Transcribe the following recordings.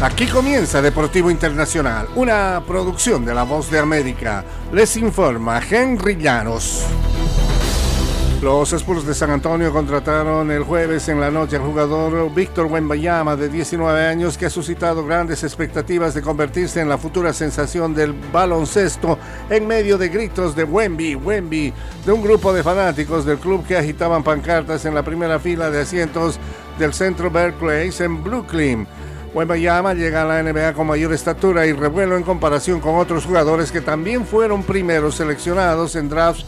Aquí comienza Deportivo Internacional, una producción de La Voz de América. Les informa Henry Llanos. Los Spurs de San Antonio contrataron el jueves en la noche al jugador Víctor Wembayama de 19 años que ha suscitado grandes expectativas de convertirse en la futura sensación del baloncesto en medio de gritos de Wemby, Wemby, de un grupo de fanáticos del club que agitaban pancartas en la primera fila de asientos del centro Berkeley en Brooklyn. Wembayama llega a la NBA con mayor estatura y revuelo en comparación con otros jugadores que también fueron primeros seleccionados en drafts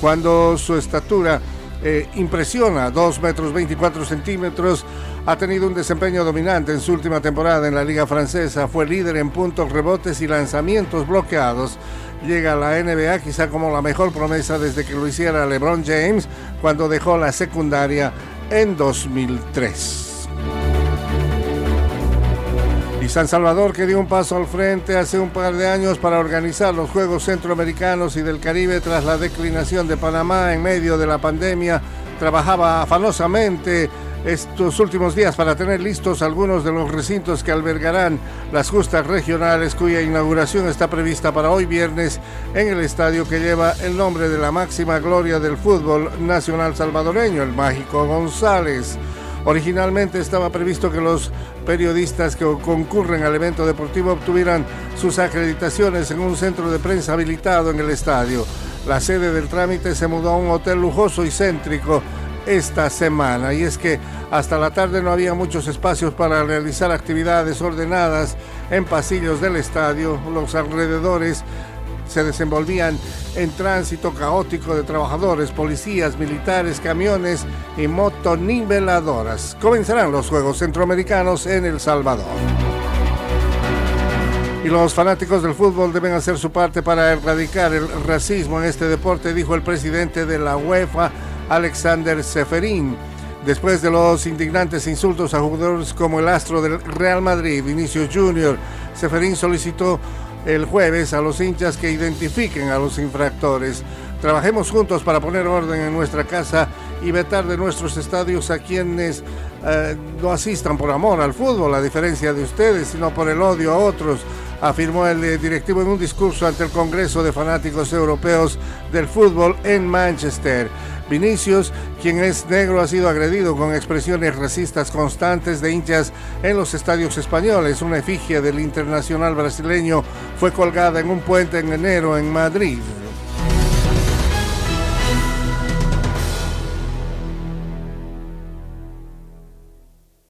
cuando su estatura eh, impresiona, 2 metros 24 centímetros, ha tenido un desempeño dominante en su última temporada en la Liga Francesa, fue líder en puntos, rebotes y lanzamientos bloqueados. Llega a la NBA quizá como la mejor promesa desde que lo hiciera LeBron James cuando dejó la secundaria en 2003. San Salvador que dio un paso al frente hace un par de años para organizar los Juegos Centroamericanos y del Caribe tras la declinación de Panamá en medio de la pandemia, trabajaba afanosamente estos últimos días para tener listos algunos de los recintos que albergarán las justas regionales cuya inauguración está prevista para hoy viernes en el estadio que lleva el nombre de la máxima gloria del fútbol nacional salvadoreño, el Mágico González. Originalmente estaba previsto que los periodistas que concurren al evento deportivo obtuvieran sus acreditaciones en un centro de prensa habilitado en el estadio. La sede del trámite se mudó a un hotel lujoso y céntrico esta semana y es que hasta la tarde no había muchos espacios para realizar actividades ordenadas en pasillos del estadio, los alrededores se desenvolvían en tránsito caótico de trabajadores, policías, militares, camiones y motoniveladoras. Comenzarán los Juegos Centroamericanos en El Salvador. Y los fanáticos del fútbol deben hacer su parte para erradicar el racismo en este deporte, dijo el presidente de la UEFA, Alexander Seferín. Después de los indignantes insultos a jugadores como el astro del Real Madrid, Vinicius Jr., Seferín solicitó el jueves a los hinchas que identifiquen a los infractores. Trabajemos juntos para poner orden en nuestra casa y vetar de nuestros estadios a quienes eh, no asistan por amor al fútbol, a diferencia de ustedes, sino por el odio a otros, afirmó el eh, directivo en un discurso ante el Congreso de Fanáticos Europeos del Fútbol en Manchester. Vinicius, quien es negro, ha sido agredido con expresiones racistas constantes de hinchas en los estadios españoles. Una efigie del internacional brasileño fue colgada en un puente en enero en Madrid.